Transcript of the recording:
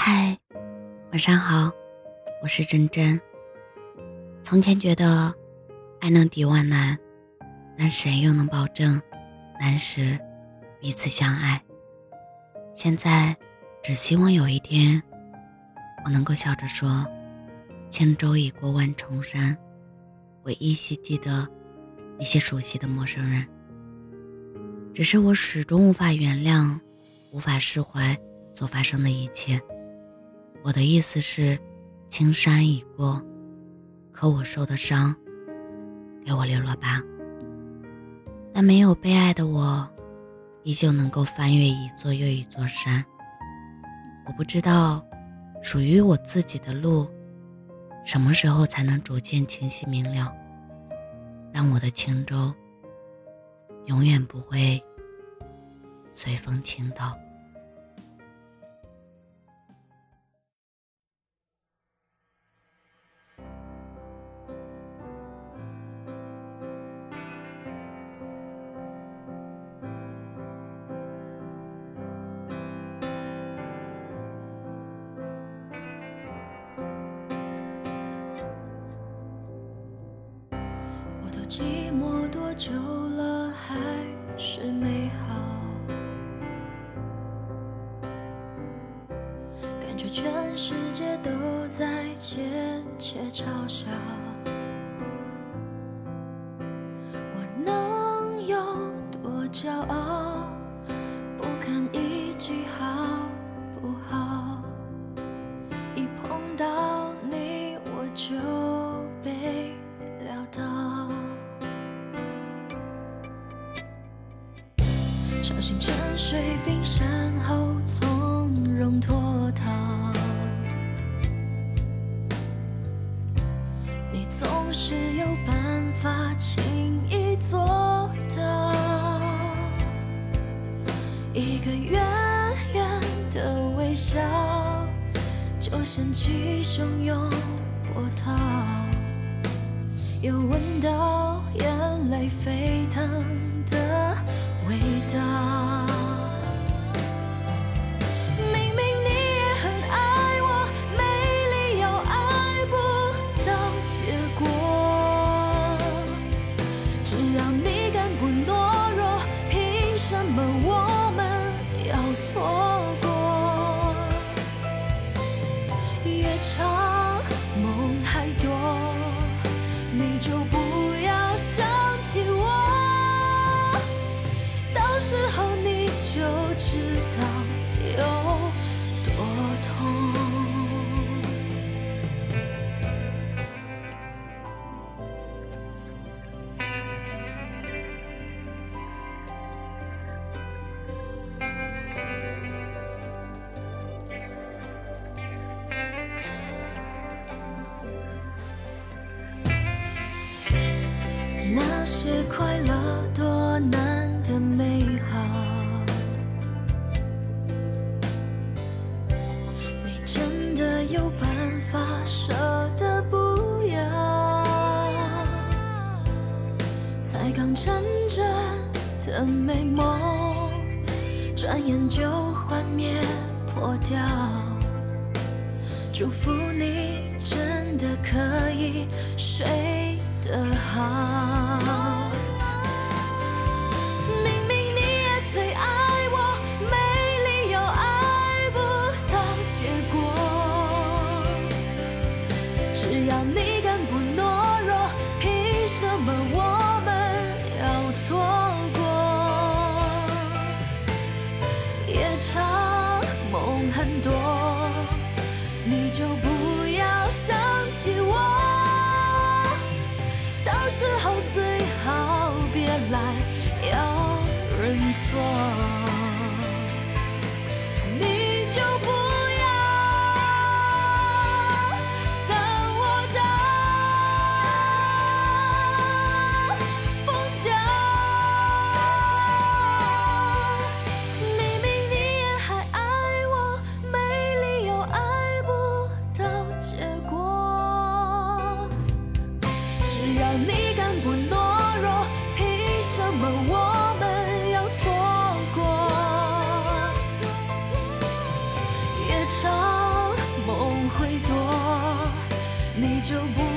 嗨，晚上好，我是真真。从前觉得爱能抵万难，但谁又能保证难时彼此相爱？现在只希望有一天，我能够笑着说：“轻舟已过万重山。”我依稀记得那些熟悉的陌生人，只是我始终无法原谅，无法释怀所发生的一切。我的意思是，青山已过，可我受的伤，给我留了疤。但没有被爱的我，依旧能够翻越一座又一座山。我不知道，属于我自己的路。什么时候才能逐渐清晰明了？但我的轻舟永远不会随风倾倒。寂寞多久了，还是美好？感觉全世界都在窃窃嘲笑，我能有多骄傲？不堪一击，好不好？一碰到你，我就被撂倒。水冰山后从容脱逃，你总是有办法轻易做到。一个远远的微笑，就掀起汹涌波涛，的美梦，转眼就幻灭破掉。祝福你真的可以睡得好。不要想让你更不懦弱，凭什么我们要错过？夜长梦会多，你就不。